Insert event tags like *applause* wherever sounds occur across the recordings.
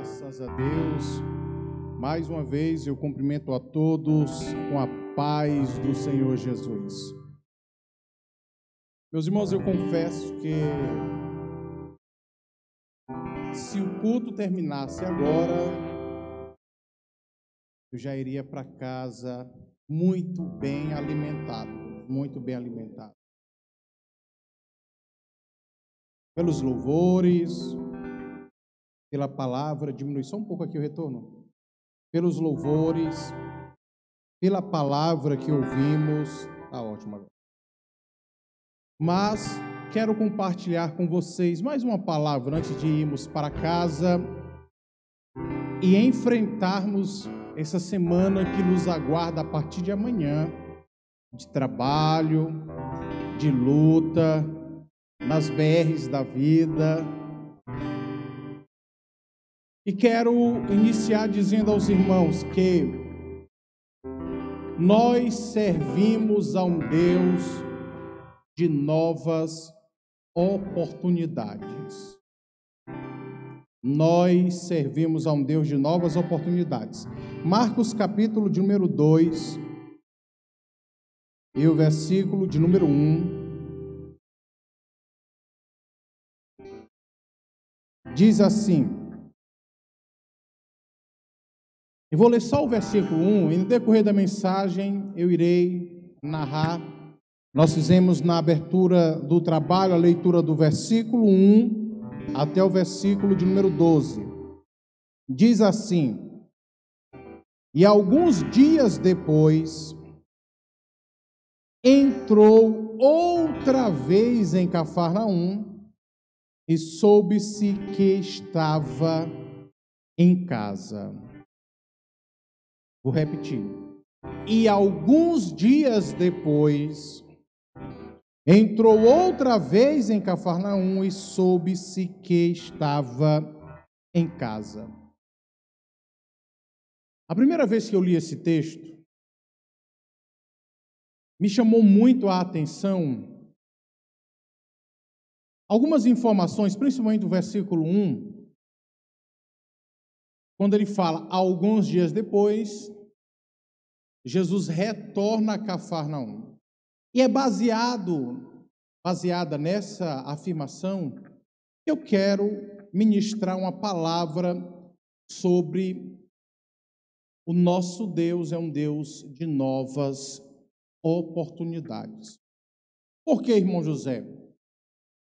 Graças a Deus. Mais uma vez eu cumprimento a todos com a paz do Senhor Jesus. Meus irmãos, eu confesso que se o culto terminasse agora, eu já iria para casa muito bem alimentado, muito bem alimentado. Pelos louvores, pela palavra, diminui só um pouco aqui o retorno, pelos louvores, pela palavra que ouvimos, tá ótimo agora. Mas quero compartilhar com vocês mais uma palavra antes de irmos para casa e enfrentarmos essa semana que nos aguarda a partir de amanhã de trabalho, de luta, nas BRs da vida, e quero iniciar dizendo aos irmãos que nós servimos a um Deus de novas oportunidades. Nós servimos a um Deus de novas oportunidades. Marcos capítulo de número 2 e o versículo de número 1 diz assim: E vou ler só o versículo 1, e no decorrer da mensagem eu irei narrar. Nós fizemos na abertura do trabalho a leitura do versículo 1 até o versículo de número 12. Diz assim: E alguns dias depois, entrou outra vez em Cafarnaum e soube-se que estava em casa. Vou repetir. E alguns dias depois, entrou outra vez em Cafarnaum e soube-se que estava em casa. A primeira vez que eu li esse texto, me chamou muito a atenção algumas informações, principalmente do versículo 1, quando ele fala, alguns dias depois, Jesus retorna a Cafarnaum. E é baseado, baseada nessa afirmação, que eu quero ministrar uma palavra sobre o nosso Deus é um Deus de novas oportunidades. Por que, irmão José?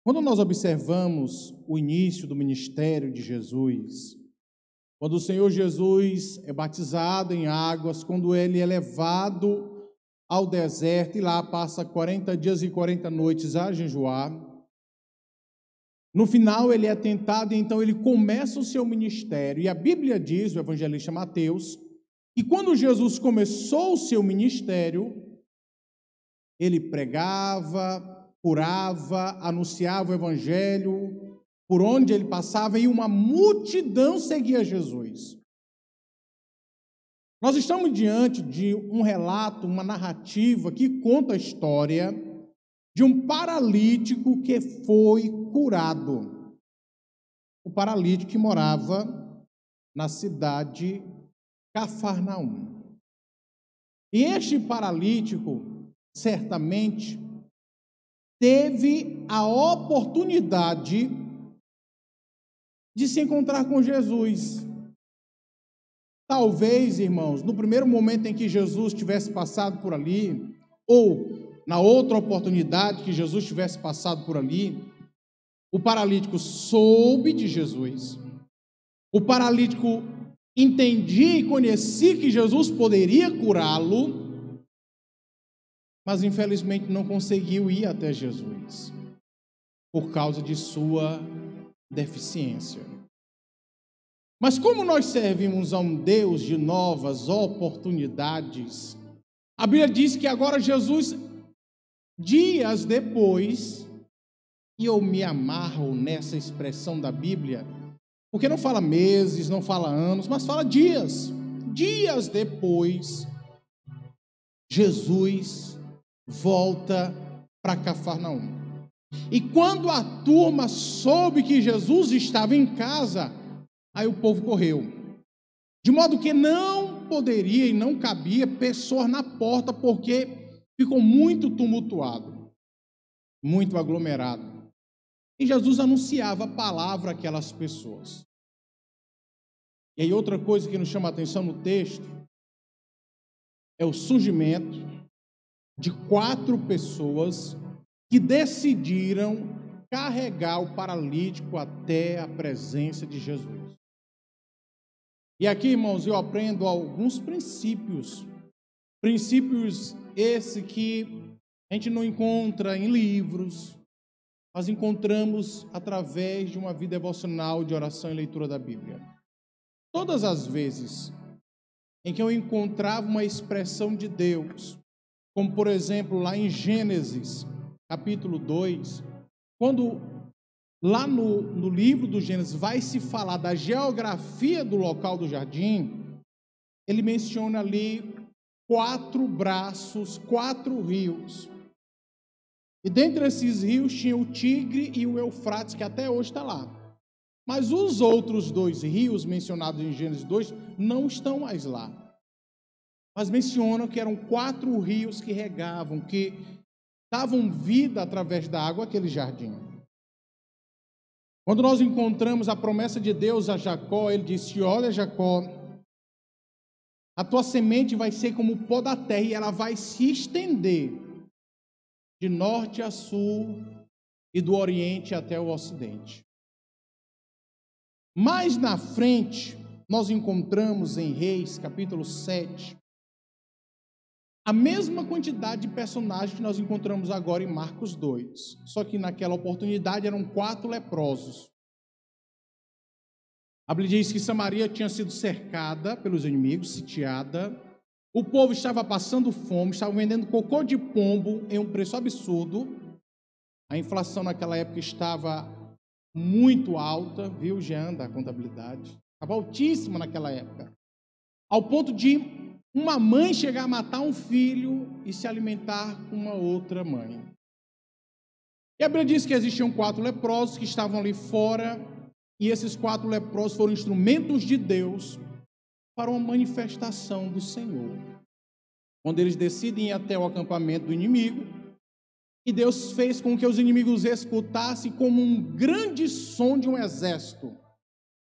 Quando nós observamos o início do ministério de Jesus, quando o Senhor Jesus é batizado em águas, quando ele é levado ao deserto e lá passa 40 dias e 40 noites a jejuar. No final ele é tentado e então ele começa o seu ministério. E a Bíblia diz, o evangelista Mateus, que quando Jesus começou o seu ministério, ele pregava, curava, anunciava o evangelho, por onde ele passava e uma multidão seguia Jesus. Nós estamos diante de um relato, uma narrativa que conta a história de um paralítico que foi curado. O paralítico que morava na cidade Cafarnaum. E este paralítico, certamente, teve a oportunidade de se encontrar com Jesus. Talvez, irmãos, no primeiro momento em que Jesus tivesse passado por ali, ou na outra oportunidade que Jesus tivesse passado por ali, o paralítico soube de Jesus, o paralítico entendia e conhecia que Jesus poderia curá-lo, mas infelizmente não conseguiu ir até Jesus por causa de sua deficiência. Mas como nós servimos a um Deus de novas oportunidades, a Bíblia diz que agora Jesus, dias depois, e eu me amarro nessa expressão da Bíblia, porque não fala meses, não fala anos, mas fala dias. Dias depois, Jesus volta para Cafarnaum. E quando a turma soube que Jesus estava em casa, Aí o povo correu. De modo que não poderia e não cabia pessoas na porta, porque ficou muito tumultuado, muito aglomerado. E Jesus anunciava a palavra àquelas pessoas. E aí, outra coisa que nos chama a atenção no texto é o surgimento de quatro pessoas que decidiram carregar o paralítico até a presença de Jesus. E aqui, irmãos, eu aprendo alguns princípios. Princípios esse que a gente não encontra em livros, nós encontramos através de uma vida devocional de oração e leitura da Bíblia. Todas as vezes em que eu encontrava uma expressão de Deus, como por exemplo lá em Gênesis, capítulo 2, quando lá no, no livro do Gênesis vai se falar da geografia do local do jardim, ele menciona ali quatro braços, quatro rios. E dentre esses rios tinha o Tigre e o Eufrates, que até hoje está lá. Mas os outros dois rios mencionados em Gênesis 2 não estão mais lá. Mas mencionam que eram quatro rios que regavam, que davam vida através da água àquele jardim. Quando nós encontramos a promessa de Deus a Jacó, ele disse: Olha, Jacó, a tua semente vai ser como o pó da terra e ela vai se estender de norte a sul e do oriente até o ocidente. Mais na frente, nós encontramos em Reis, capítulo 7, a mesma quantidade de personagens que nós encontramos agora em Marcos 2. Só que naquela oportunidade eram quatro leprosos. A Bíblia diz que Samaria tinha sido cercada pelos inimigos, sitiada, o povo estava passando fome, estava vendendo cocô de pombo em um preço absurdo. A inflação naquela época estava muito alta, viu, Jean, da contabilidade? Estava altíssima naquela época. Ao ponto de uma mãe chegar a matar um filho e se alimentar com uma outra mãe. E a Bíblia diz que existiam quatro leprosos que estavam ali fora, e esses quatro leprosos foram instrumentos de Deus para uma manifestação do Senhor. Quando eles decidem ir até o acampamento do inimigo, e Deus fez com que os inimigos escutassem como um grande som de um exército.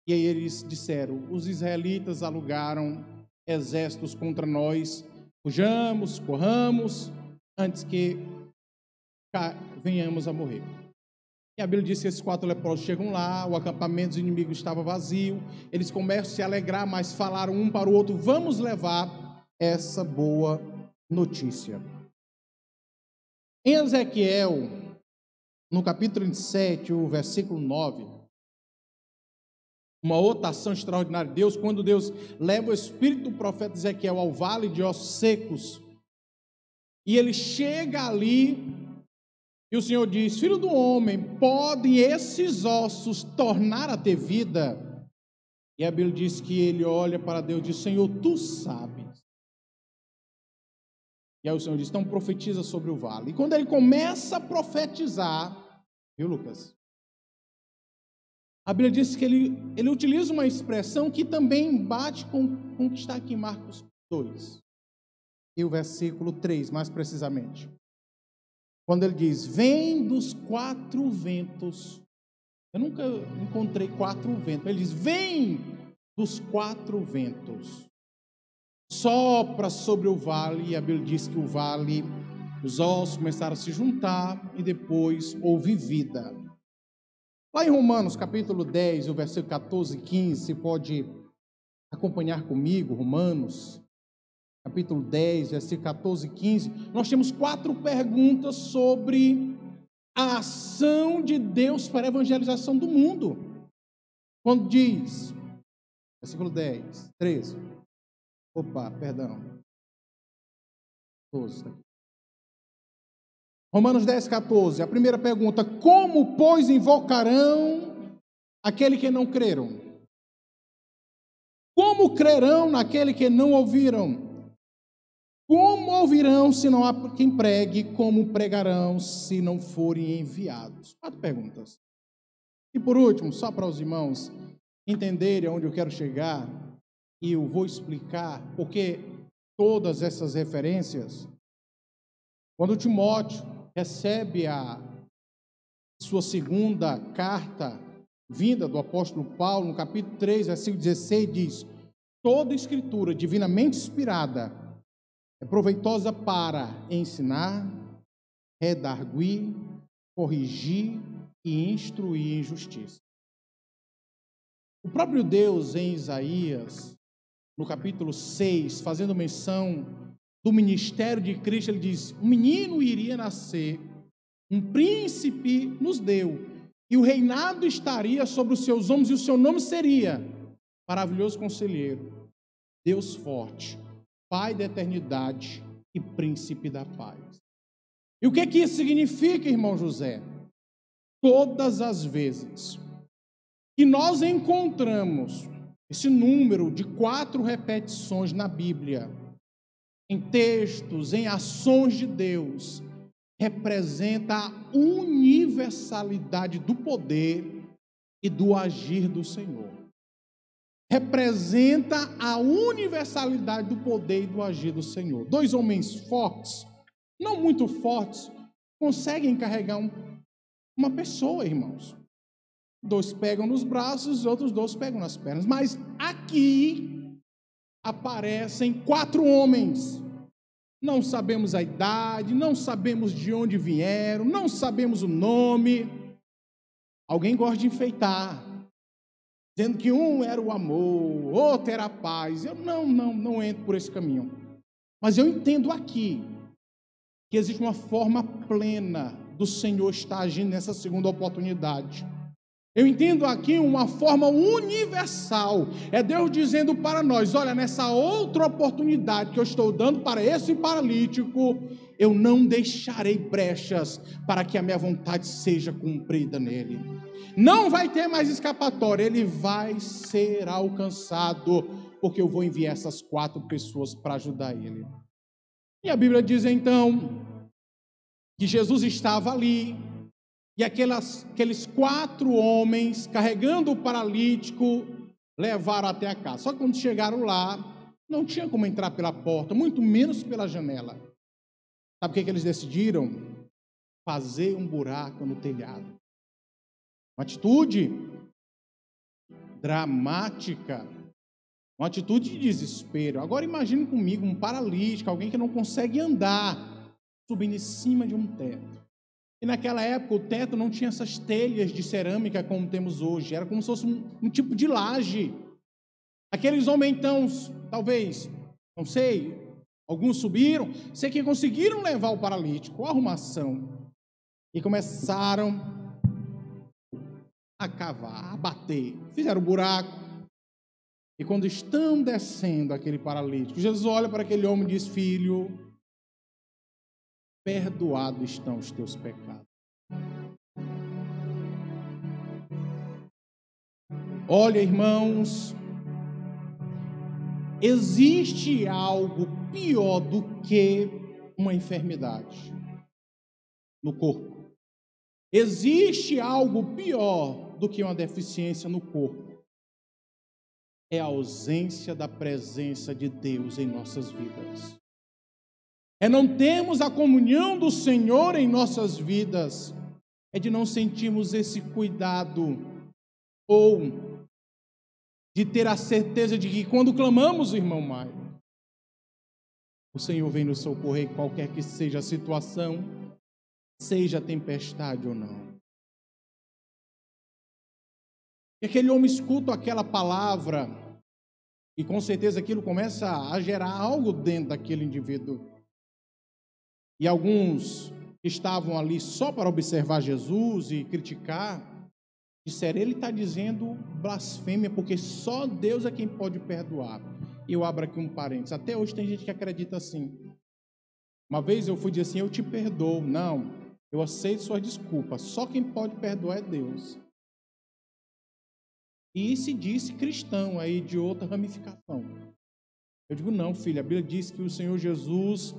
E aí eles disseram: os israelitas alugaram exércitos contra nós, fujamos, corramos, antes que venhamos a morrer. E a Bíblia diz que esses quatro leprosos chegam lá, o acampamento dos inimigos estava vazio, eles começam a se alegrar, mas falaram um para o outro: vamos levar essa boa notícia. Em Ezequiel, no capítulo 27, o versículo 9, uma outra ação extraordinária de Deus, quando Deus leva o espírito do profeta Ezequiel ao vale de ossos secos, e ele chega ali e o Senhor diz: Filho do homem, podem esses ossos tornar a ter vida? E a Bíblia diz que ele olha para Deus e diz: Senhor, tu sabes. E aí o Senhor diz: então profetiza sobre o vale. E quando ele começa a profetizar, viu, Lucas? A Bíblia diz que ele, ele utiliza uma expressão que também bate com, com o que está aqui em Marcos 2. E o versículo 3, mais precisamente. Quando ele diz: Vem dos quatro ventos. Eu nunca encontrei quatro ventos. Ele diz: Vem dos quatro ventos. Sopra sobre o vale. E a Bíblia diz que o vale, os ossos começaram a se juntar e depois houve vida. Lá em Romanos capítulo 10, o versículo 14 e 15, você pode acompanhar comigo, Romanos capítulo 10, versículo 14 e 15, nós temos quatro perguntas sobre a ação de Deus para a evangelização do mundo. Quando diz, versículo 10, 13, opa, perdão, 12, tá Romanos 10, 14, a primeira pergunta: Como, pois, invocarão aquele que não creram? Como crerão naquele que não ouviram? Como ouvirão se não há quem pregue? Como pregarão se não forem enviados? Quatro perguntas. E por último, só para os irmãos entenderem aonde eu quero chegar, e eu vou explicar porque todas essas referências, quando Timóteo recebe a sua segunda carta vinda do apóstolo Paulo, no capítulo 3, versículo 16, diz: Toda escritura divinamente inspirada é proveitosa para ensinar, redarguir, corrigir e instruir em justiça. O próprio Deus em Isaías, no capítulo 6, fazendo menção do ministério de Cristo, ele diz: Um menino iria nascer, um príncipe nos deu, e o reinado estaria sobre os seus ombros, e o seu nome seria Maravilhoso Conselheiro, Deus Forte, Pai da Eternidade e Príncipe da Paz. E o que, que isso significa, irmão José? Todas as vezes que nós encontramos esse número de quatro repetições na Bíblia, em textos, em ações de Deus, representa a universalidade do poder e do agir do Senhor. Representa a universalidade do poder e do agir do Senhor. Dois homens fortes, não muito fortes, conseguem carregar um, uma pessoa, irmãos. Dois pegam nos braços, os outros dois pegam nas pernas. Mas aqui aparecem quatro homens não sabemos a idade, não sabemos de onde vieram, não sabemos o nome. Alguém gosta de enfeitar, dizendo que um era o amor, outro era a paz. Eu não, não, não entro por esse caminho. Mas eu entendo aqui que existe uma forma plena do Senhor estar agindo nessa segunda oportunidade. Eu entendo aqui uma forma universal. É Deus dizendo para nós: olha, nessa outra oportunidade que eu estou dando para esse paralítico, eu não deixarei brechas para que a minha vontade seja cumprida nele. Não vai ter mais escapatória, ele vai ser alcançado, porque eu vou enviar essas quatro pessoas para ajudar ele. E a Bíblia diz então que Jesus estava ali, e aquelas, aqueles quatro homens, carregando o paralítico, levaram até a casa. Só que quando chegaram lá, não tinha como entrar pela porta, muito menos pela janela. Sabe o que, que eles decidiram? Fazer um buraco no telhado. Uma atitude dramática, uma atitude de desespero. Agora imagine comigo um paralítico, alguém que não consegue andar, subindo em cima de um teto. E naquela época o teto não tinha essas telhas de cerâmica como temos hoje, era como se fosse um, um tipo de laje. Aqueles homens, então, talvez, não sei, alguns subiram, sei que conseguiram levar o paralítico, a arrumação, e começaram a cavar, a bater, fizeram um buraco. E quando estão descendo aquele paralítico, Jesus olha para aquele homem e diz: Filho, perdoados estão os teus pecados. Olha, irmãos, existe algo pior do que uma enfermidade no corpo. Existe algo pior do que uma deficiência no corpo. É a ausência da presença de Deus em nossas vidas é não termos a comunhão do Senhor em nossas vidas, é de não sentirmos esse cuidado, ou de ter a certeza de que quando clamamos, irmão Maio, o Senhor vem nos socorrer, qualquer que seja a situação, seja tempestade ou não. E aquele homem escuta aquela palavra, e com certeza aquilo começa a gerar algo dentro daquele indivíduo e alguns estavam ali só para observar Jesus e criticar, disseram: ele está dizendo blasfêmia, porque só Deus é quem pode perdoar. E eu abro aqui um parênteses: até hoje tem gente que acredita assim. Uma vez eu fui dizer assim: eu te perdoo. Não, eu aceito suas desculpas. Só quem pode perdoar é Deus. E se disse cristão aí de outra ramificação. Eu digo, não, filho, a Bíblia diz que o Senhor Jesus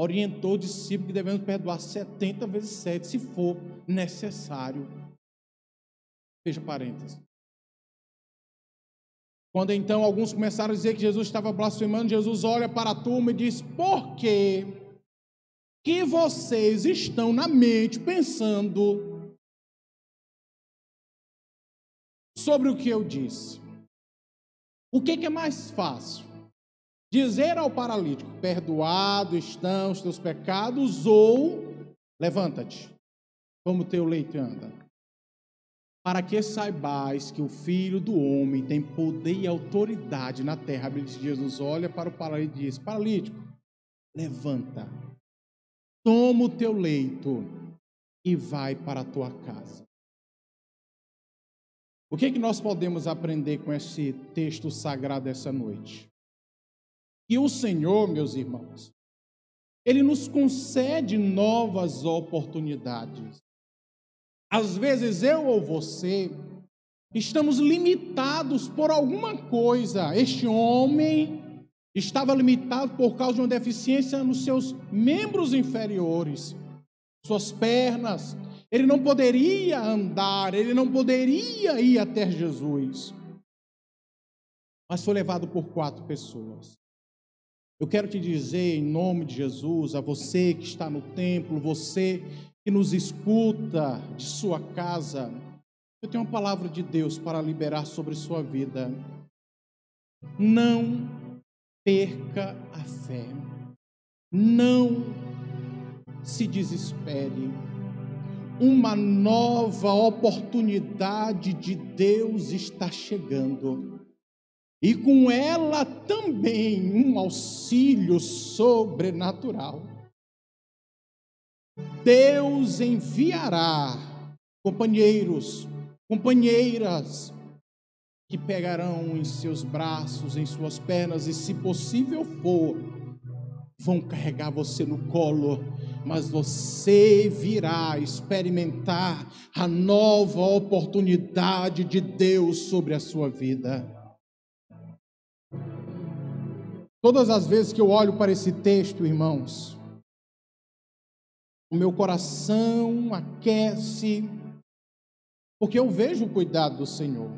orientou o discípulo que devemos perdoar 70 vezes 7, se for necessário. Fecha parênteses. Quando então alguns começaram a dizer que Jesus estava blasfemando, Jesus olha para a turma e diz: Por que vocês estão na mente pensando sobre o que eu disse? O que, que é mais fácil? Dizer ao paralítico: Perdoado estão os teus pecados, ou levanta-te, como teu leito anda para que saibais que o Filho do Homem tem poder e autoridade na terra. Jesus olha para o paralítico e diz: Paralítico, levanta, toma o teu leito e vai para a tua casa. O que, é que nós podemos aprender com esse texto sagrado essa noite? Que o Senhor, meus irmãos, Ele nos concede novas oportunidades. Às vezes eu ou você estamos limitados por alguma coisa. Este homem estava limitado por causa de uma deficiência nos seus membros inferiores, suas pernas. Ele não poderia andar, ele não poderia ir até Jesus. Mas foi levado por quatro pessoas. Eu quero te dizer, em nome de Jesus, a você que está no templo, você que nos escuta de sua casa, eu tenho uma palavra de Deus para liberar sobre sua vida. Não perca a fé. Não se desespere. Uma nova oportunidade de Deus está chegando. E com ela também um auxílio sobrenatural. Deus enviará companheiros, companheiras que pegarão em seus braços, em suas pernas e, se possível for, vão carregar você no colo, mas você virá experimentar a nova oportunidade de Deus sobre a sua vida. Todas as vezes que eu olho para esse texto, irmãos, o meu coração aquece, porque eu vejo o cuidado do Senhor.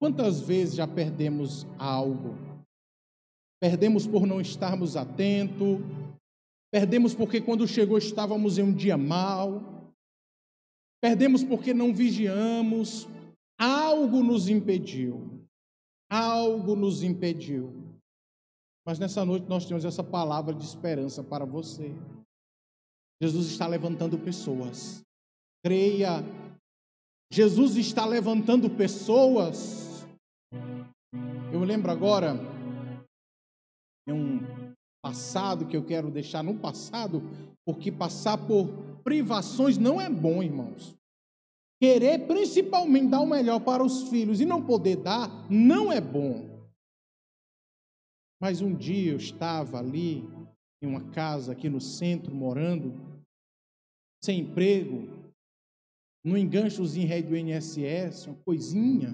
Quantas vezes já perdemos algo? Perdemos por não estarmos atentos, perdemos porque quando chegou estávamos em um dia mau, perdemos porque não vigiamos, algo nos impediu, algo nos impediu. Mas nessa noite nós temos essa palavra de esperança para você. Jesus está levantando pessoas. Creia. Jesus está levantando pessoas. Eu me lembro agora de um passado que eu quero deixar no passado, porque passar por privações não é bom, irmãos. Querer principalmente dar o melhor para os filhos e não poder dar não é bom. Mas um dia eu estava ali em uma casa aqui no centro morando sem emprego, no enganchozinho rei do INSS, uma coisinha,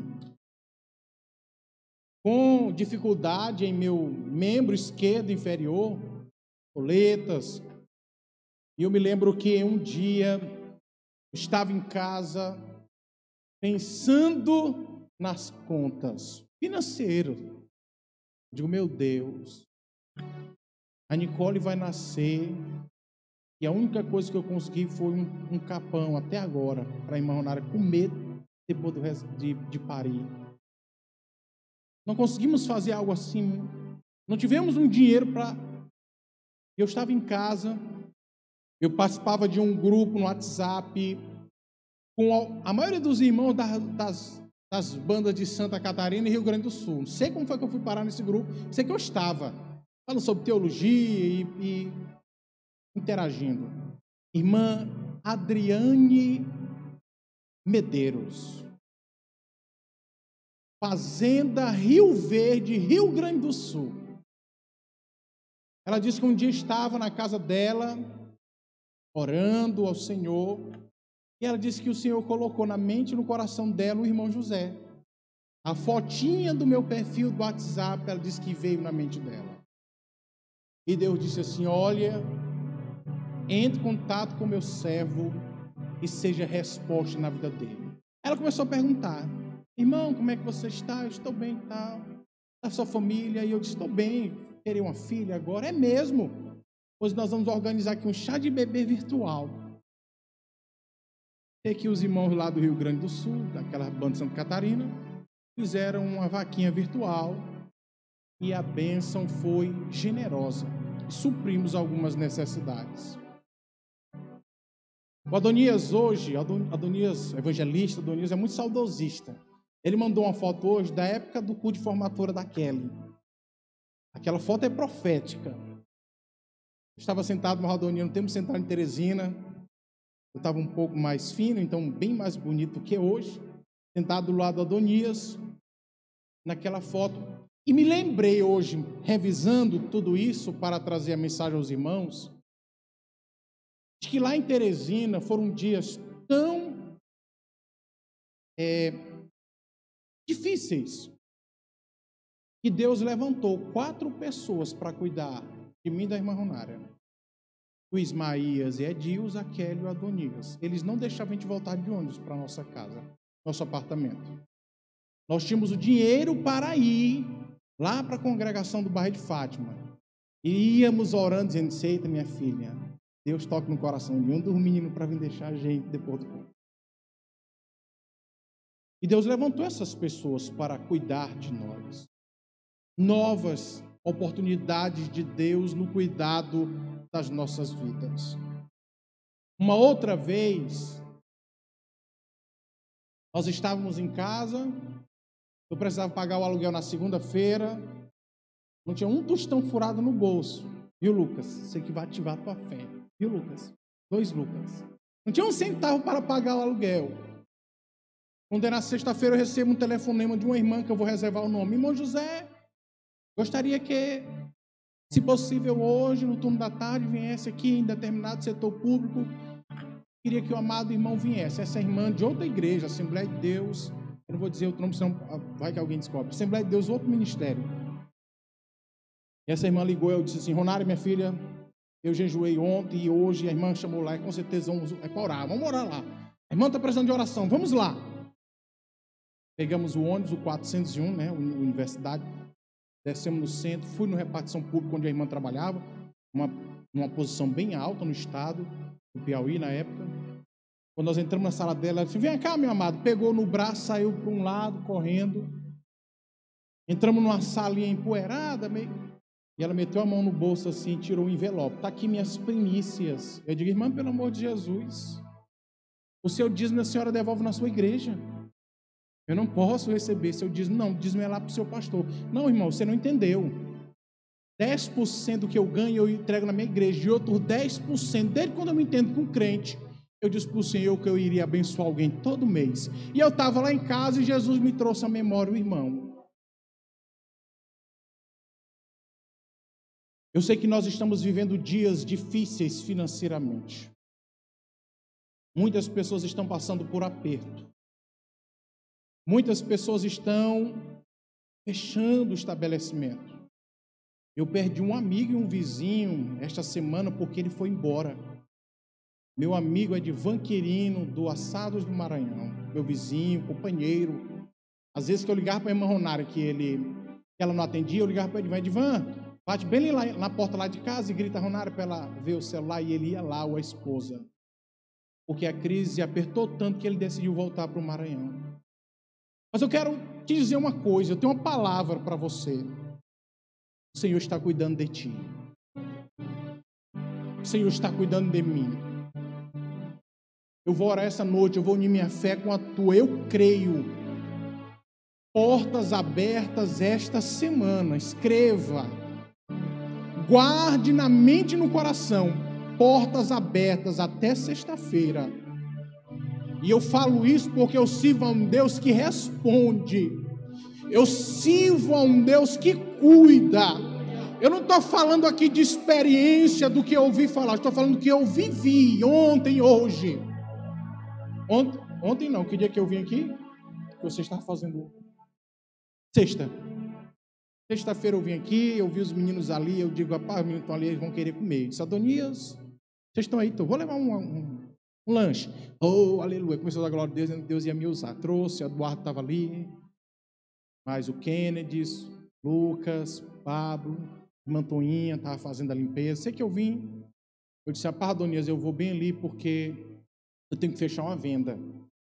com dificuldade em meu membro esquerdo inferior, coletas. E eu me lembro que um dia estava em casa pensando nas contas financeiras. Digo, meu Deus, a Nicole vai nascer e a única coisa que eu consegui foi um, um capão até agora para a irmã Ronara com medo depois do resto de, de parir. Não conseguimos fazer algo assim. Não tivemos um dinheiro para. Eu estava em casa, eu participava de um grupo no WhatsApp com a, a maioria dos irmãos das, das, das, bandas de Santa Catarina e Rio Grande do Sul. Não sei como foi que eu fui parar nesse grupo, sei que eu estava falando sobre teologia e, e interagindo. Irmã Adriane Medeiros. Fazenda Rio Verde, Rio Grande do Sul. Ela disse que um dia estava na casa dela, orando ao Senhor, e ela disse que o Senhor colocou na mente e no coração dela o irmão José. A fotinha do meu perfil do WhatsApp, ela disse que veio na mente dela. E Deus disse assim: Olha, entre em contato com meu servo e seja resposta na vida dele. Ela começou a perguntar: Irmão, como é que você está? Eu estou bem e tal. A sua família? E eu disse, estou bem. Queria uma filha agora? É mesmo. Pois nós vamos organizar aqui um chá de bebê virtual. Tem aqui os irmãos lá do Rio Grande do Sul, daquela banda de Santa Catarina, fizeram uma vaquinha virtual e a bênção foi generosa. Suprimos algumas necessidades. O Adonias hoje, Adonias, evangelista, Adonias é muito saudosista. Ele mandou uma foto hoje da época do culto de formatura da Kelly. Aquela foto é profética. Estava sentado no no tempo sentado em Teresina. Eu estava um pouco mais fino, então bem mais bonito que hoje. Sentado do lado do Adonias, naquela foto. E me lembrei hoje, revisando tudo isso para trazer a mensagem aos irmãos, de que lá em Teresina foram dias tão é, difíceis que Deus levantou quatro pessoas para cuidar de mim e da irmã Ronária. O Ismaías e a Kelly e o Adonias. Eles não deixavam a gente voltar de ônibus para nossa casa, nosso apartamento. Nós tínhamos o dinheiro para ir lá para a congregação do bairro de Fátima. E íamos orando, dizendo: Seita, minha filha, Deus toque no coração de um dos meninos para vir deixar a gente depois do culto. E Deus levantou essas pessoas para cuidar de nós. Novas oportunidades de Deus no cuidado das nossas vidas. Uma outra vez, nós estávamos em casa, eu precisava pagar o aluguel na segunda-feira, não tinha um tostão furado no bolso. Viu, Lucas? Você que vai ativar a tua fé. Viu, Lucas? Dois Lucas. Não tinha um centavo para pagar o aluguel. Quando é na sexta-feira, eu recebo um telefonema de uma irmã que eu vou reservar o nome. Irmão José, gostaria que, se possível, hoje, no turno da tarde, viesse aqui em determinado setor público. Queria que o amado irmão viesse. Essa irmã de outra igreja, Assembleia de Deus. Eu não vou dizer outro nome, senão vai que alguém descobre. Assembleia de Deus, outro ministério. E essa irmã ligou eu disse assim: Ronário, minha filha, eu jejuei ontem e hoje. A irmã chamou lá e com certeza vamos é para orar. Vamos orar lá. A irmã está precisando de oração. Vamos lá. Pegamos o ônibus, o 401, né, universidade, descemos no centro, fui no repartição pública onde a irmã trabalhava, uma, uma posição bem alta no estado, no Piauí na época. Quando nós entramos na sala dela, ela disse: Vem cá, meu amado. Pegou no braço, saiu para um lado, correndo. Entramos numa salinha empoeirada, meio. E ela meteu a mão no bolso assim, tirou um envelope. Está aqui minhas primícias. Eu digo, irmã, pelo amor de Jesus. O seu dízimo a senhora devolve na sua igreja. Eu não posso receber seu dízimo. Não, dízimo é lá para o seu pastor. Não, irmão, você não entendeu. 10% do que eu ganho eu entrego na minha igreja. E outro 10%, desde quando eu me entendo com crente, eu disse para o Senhor que eu iria abençoar alguém todo mês. E eu estava lá em casa e Jesus me trouxe à memória o irmão. Eu sei que nós estamos vivendo dias difíceis financeiramente. Muitas pessoas estão passando por aperto. Muitas pessoas estão fechando o estabelecimento. Eu perdi um amigo e um vizinho esta semana porque ele foi embora. Meu amigo é de Vanquerino, do Assados do Maranhão. Meu vizinho, companheiro. Às vezes que eu ligava para a irmã Ronária, que, ele, que ela não atendia, eu ligava para ele, vai Edvan, bate bem lá na porta lá de casa e grita Ronária para ela ver o celular e ele ia lá, ou a esposa. Porque a crise apertou tanto que ele decidiu voltar para o Maranhão. Mas eu quero te dizer uma coisa, eu tenho uma palavra para você. O Senhor está cuidando de ti. O Senhor está cuidando de mim. Eu vou orar essa noite, eu vou unir minha fé com a tua. Eu creio. Portas abertas esta semana. Escreva. Guarde na mente e no coração. Portas abertas até sexta-feira e eu falo isso porque eu sirvo a um Deus que responde. Eu sirvo a um Deus que cuida. Eu não estou falando aqui de experiência do que eu ouvi falar, estou falando do que eu vivi ontem, hoje. Ontem, ontem não, que dia que eu vim aqui? Que você estava fazendo? Sexta. Sexta-feira eu vim aqui, eu vi os meninos ali, eu digo, rapaz, os meninos estão ali, eles vão querer comer. Eu disse, Adonias, vocês estão aí, então vou levar um, um Um lanche. Oh, aleluia. Começou a dar glória a Deus, Deus ia me usar. Trouxe, Eduardo estava ali. Mais o Kennedy, Lucas, Pablo, Mantoinha estava fazendo a limpeza. Sei que eu vim. Eu disse, Adonias, eu vou bem ali porque eu tenho que fechar uma venda.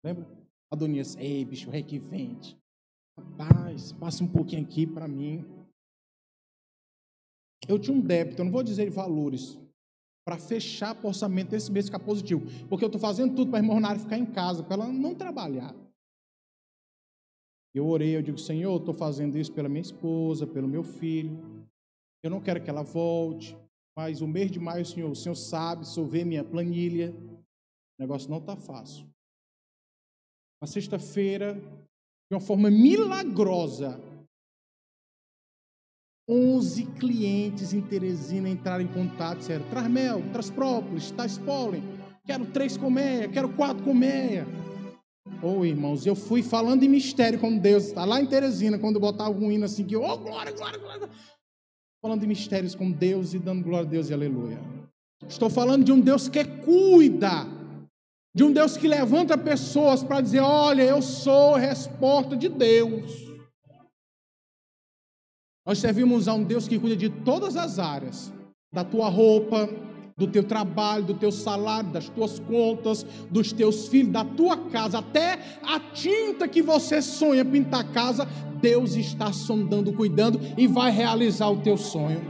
Lembra? Adonias, ei, bicho, rei que vende. Rapaz, passa um pouquinho aqui para mim. Eu tinha um débito, eu não vou dizer valores, para fechar o orçamento desse mês ficar positivo. Porque eu estou fazendo tudo para a irmã ficar em casa, para ela não trabalhar. Eu orei, eu digo, Senhor, estou fazendo isso pela minha esposa, pelo meu filho. Eu não quero que ela volte, mas o mês de maio, Senhor, o Senhor sabe, eu ver minha planilha, o negócio não está fácil. Na sexta-feira, de uma forma milagrosa, 11 clientes em Teresina entraram em contato, disseram, traz mel, traz própolis, traz pólen, quero três colmeias, quero quatro colmeias. Oh, irmãos, eu fui falando em mistério com Deus, está lá em Teresina, quando eu botava um hino assim, que, oh, glória, glória, glória. Falando de mistérios com Deus e dando glória a Deus e aleluia. Estou falando de um Deus que cuida, de um Deus que levanta pessoas para dizer: olha, eu sou resposta de Deus. Nós servimos a um Deus que cuida de todas as áreas, da tua roupa, do teu trabalho, do teu salário, das tuas contas, dos teus filhos, da tua casa, até a tinta que você sonha pintar a casa, Deus está sondando, cuidando e vai realizar o teu sonho.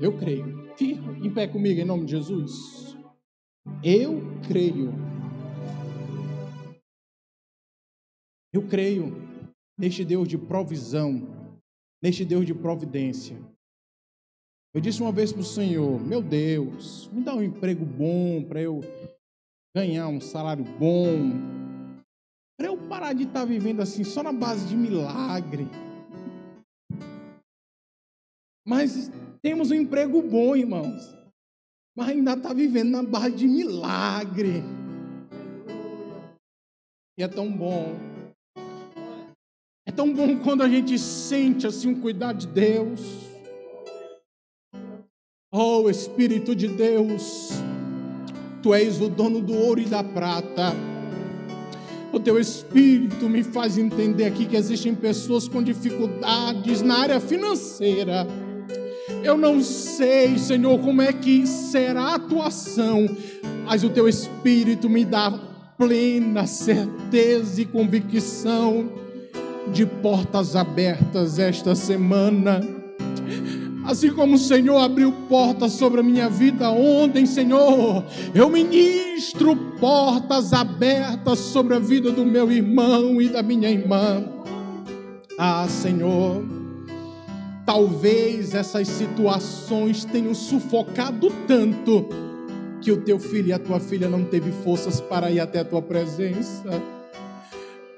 Eu creio. Fica em pé comigo em nome de Jesus. Eu creio. Eu creio neste Deus de provisão, neste Deus de providência. Eu disse uma vez para o Senhor: Meu Deus, me dá um emprego bom para eu ganhar um salário bom, para eu parar de estar tá vivendo assim só na base de milagre. Mas temos um emprego bom, irmãos, mas ainda está vivendo na base de milagre. E é tão bom tão bom quando a gente sente assim um cuidado de Deus. Oh Espírito de Deus, Tu és o dono do ouro e da prata. O teu espírito me faz entender aqui que existem pessoas com dificuldades na área financeira. Eu não sei, Senhor, como é que será a atuação, mas o teu espírito me dá plena certeza e convicção de portas abertas esta semana. Assim como o Senhor abriu portas sobre a minha vida ontem, Senhor, eu ministro portas abertas sobre a vida do meu irmão e da minha irmã. Ah, Senhor, talvez essas situações tenham sufocado tanto que o teu filho e a tua filha não teve forças para ir até a tua presença.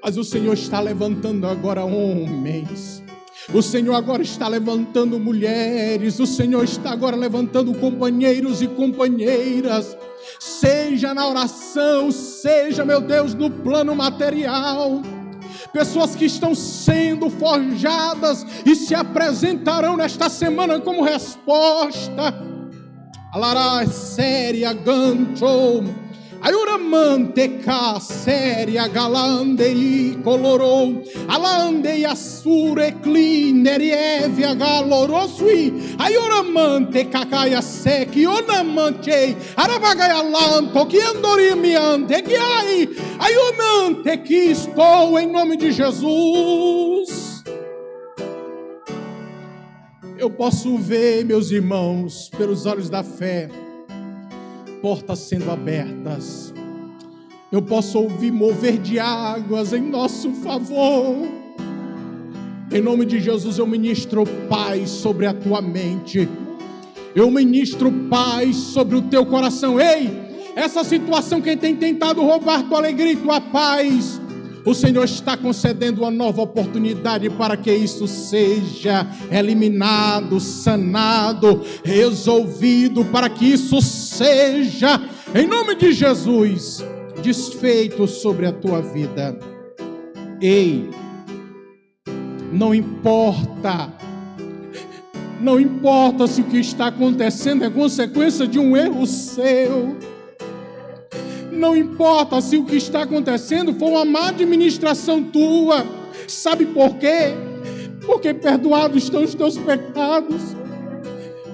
Mas o Senhor está levantando agora homens. O Senhor agora está levantando mulheres. O Senhor está agora levantando companheiros e companheiras. Seja na oração, seja, meu Deus, no plano material pessoas que estão sendo forjadas e se apresentarão nesta semana como resposta. Alará séria gancho Ayuramante ka seria galandei colorou alande asure clinerieve galorosui ayuramante kakaya seki onamante arabagaya lanto que andorimiante que ai ayumante que estou em nome de Jesus. Eu posso ver meus irmãos pelos olhos da fé portas sendo abertas. Eu posso ouvir mover de águas em nosso favor. Em nome de Jesus, eu ministro paz sobre a tua mente. Eu ministro paz sobre o teu coração. Ei, essa situação que tem tentado roubar tua alegria e tua paz o Senhor está concedendo uma nova oportunidade para que isso seja eliminado, sanado, resolvido, para que isso seja, em nome de Jesus, desfeito sobre a tua vida. Ei, não importa Não importa se o que está acontecendo é consequência de um erro seu. Não importa se o que está acontecendo foi uma má administração tua. Sabe por quê? Porque perdoados estão os teus pecados.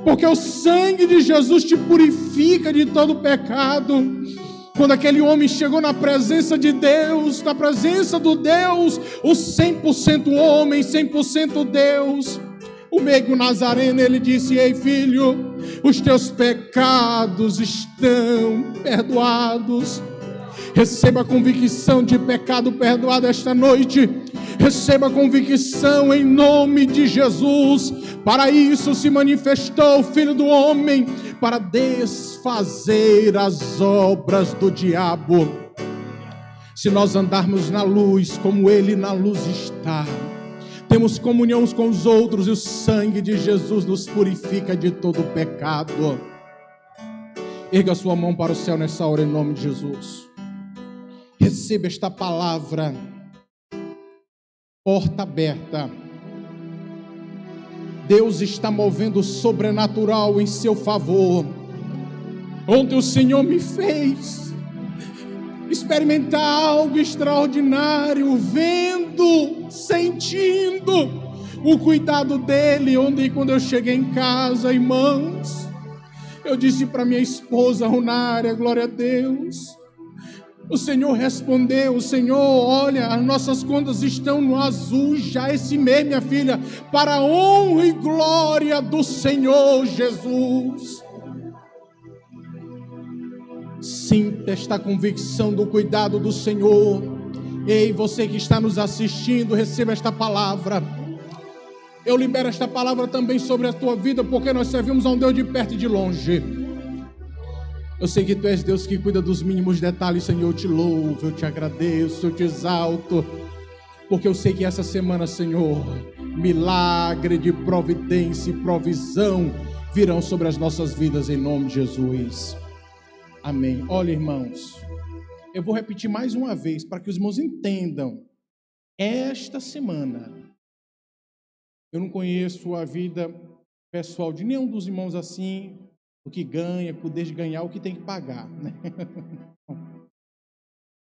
Porque o sangue de Jesus te purifica de todo pecado. Quando aquele homem chegou na presença de Deus, na presença do Deus, o 100% homem, 100% Deus, o meigo Nazareno, ele disse: Ei filho, os teus pecados estão perdoados. Receba a convicção de pecado perdoado esta noite. Receba a convicção em nome de Jesus. Para isso se manifestou o Filho do Homem para desfazer as obras do diabo. Se nós andarmos na luz como Ele na luz está temos comunhão com os outros e o sangue de Jesus nos purifica de todo pecado. Erga sua mão para o céu nessa hora em nome de Jesus. Receba esta palavra. Porta aberta. Deus está movendo o sobrenatural em seu favor. Onde o Senhor me fez experimentar algo extraordinário, vendo, sentindo o cuidado dele. Onde quando eu cheguei em casa, irmãos, eu disse para minha esposa Runária, glória a Deus. O Senhor respondeu: Senhor, olha, as nossas contas estão no azul já esse mês, minha filha, para a honra e glória do Senhor Jesus. Sinta esta convicção do cuidado do Senhor. Ei, você que está nos assistindo, receba esta palavra. Eu libero esta palavra também sobre a tua vida, porque nós servimos a um Deus de perto e de longe. Eu sei que tu és Deus que cuida dos mínimos detalhes, Senhor. Eu te louvo, eu te agradeço, eu te exalto. Porque eu sei que essa semana, Senhor, milagre de providência e provisão virão sobre as nossas vidas em nome de Jesus. Amém. Olha, irmãos, eu vou repetir mais uma vez para que os irmãos entendam. Esta semana, eu não conheço a vida pessoal de nenhum dos irmãos assim, o que ganha, poder de ganhar, o que tem que pagar. Né? *laughs*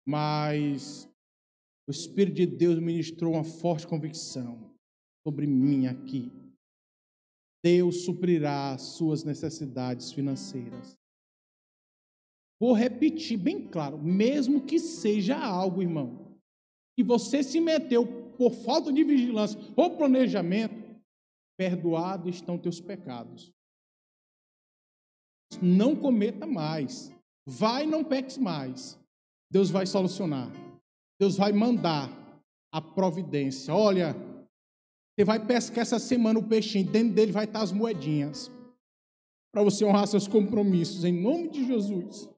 Mas o Espírito de Deus ministrou uma forte convicção sobre mim aqui. Deus suprirá as suas necessidades financeiras. Vou repetir bem claro, mesmo que seja algo, irmão, que você se meteu por falta de vigilância ou planejamento, perdoados estão teus pecados. Não cometa mais. Vai, não peques mais. Deus vai solucionar. Deus vai mandar a providência. Olha, você vai pescar essa semana o peixinho, dentro dele vai estar as moedinhas. Para você honrar seus compromissos, em nome de Jesus.